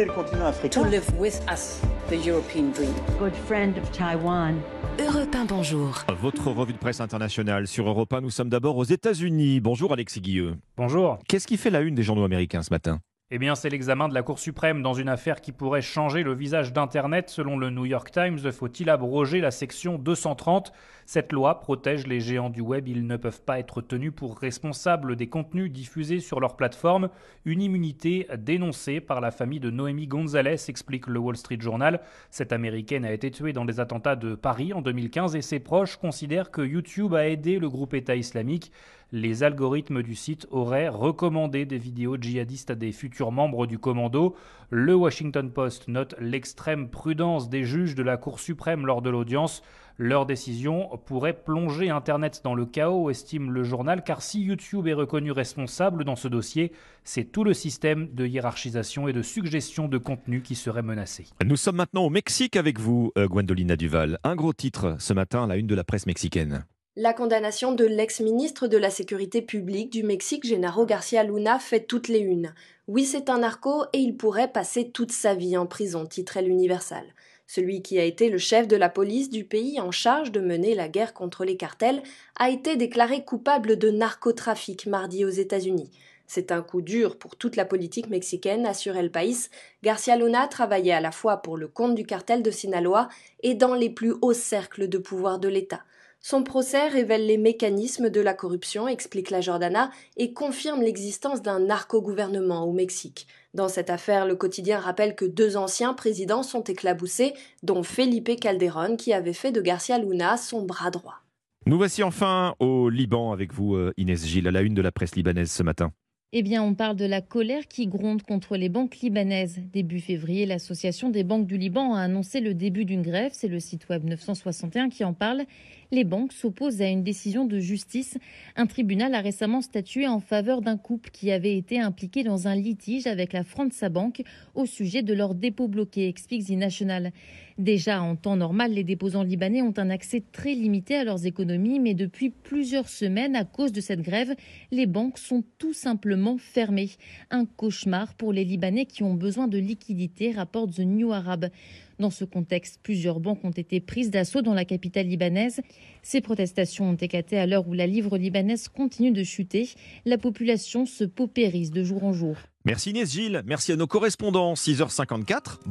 aider le continent africain. To live with us, the European dream. Good friend of Taiwan. Europe 1, bonjour. Votre revue de presse internationale sur Europe 1, nous sommes d'abord aux États-Unis. Bonjour Alexis Guilleux. Bonjour. Qu'est-ce qui fait la une des journaux américains ce matin? Eh bien, c'est l'examen de la Cour suprême dans une affaire qui pourrait changer le visage d'Internet. Selon le New York Times, faut-il abroger la section 230 Cette loi protège les géants du web. Ils ne peuvent pas être tenus pour responsables des contenus diffusés sur leur plateforme. Une immunité dénoncée par la famille de Noémie Gonzalez, explique le Wall Street Journal. Cette américaine a été tuée dans les attentats de Paris en 2015 et ses proches considèrent que YouTube a aidé le groupe État islamique. Les algorithmes du site auraient recommandé des vidéos djihadistes à des futurs membres du commando. Le Washington Post note l'extrême prudence des juges de la Cour suprême lors de l'audience. Leur décision pourrait plonger Internet dans le chaos, estime le journal, car si YouTube est reconnu responsable dans ce dossier, c'est tout le système de hiérarchisation et de suggestion de contenu qui serait menacé. Nous sommes maintenant au Mexique avec vous, euh, Gwendolina Duval. Un gros titre ce matin la une de la presse mexicaine. La condamnation de l'ex-ministre de la Sécurité publique du Mexique, Genaro Garcia Luna, fait toutes les unes. Oui, c'est un narco et il pourrait passer toute sa vie en prison, titrait l'Universal. Celui qui a été le chef de la police du pays en charge de mener la guerre contre les cartels a été déclaré coupable de narcotrafic mardi aux États-Unis. C'est un coup dur pour toute la politique mexicaine, assurait le País. Garcia Luna travaillait à la fois pour le compte du cartel de Sinaloa et dans les plus hauts cercles de pouvoir de l'État. Son procès révèle les mécanismes de la corruption, explique la Jordana, et confirme l'existence d'un narco-gouvernement au Mexique. Dans cette affaire, le quotidien rappelle que deux anciens présidents sont éclaboussés, dont Felipe Calderón, qui avait fait de Garcia Luna son bras droit. Nous voici enfin au Liban avec vous, euh, Inès Gilles, à la une de la presse libanaise ce matin. Eh bien, on parle de la colère qui gronde contre les banques libanaises. Début février, l'Association des banques du Liban a annoncé le début d'une grève. C'est le site web 961 qui en parle. Les banques s'opposent à une décision de justice. Un tribunal a récemment statué en faveur d'un couple qui avait été impliqué dans un litige avec la France Bank au sujet de leurs dépôts bloqués, explique The National. Déjà, en temps normal, les déposants libanais ont un accès très limité à leurs économies, mais depuis plusieurs semaines, à cause de cette grève, les banques sont tout simplement fermées. Un cauchemar pour les Libanais qui ont besoin de liquidités, rapporte The New Arab. Dans ce contexte, plusieurs banques ont été prises d'assaut dans la capitale libanaise. Ces protestations ont éclaté à l'heure où la livre libanaise continue de chuter. La population se paupérise de jour en jour. Merci Inès Gilles, merci à nos correspondants, 6h54.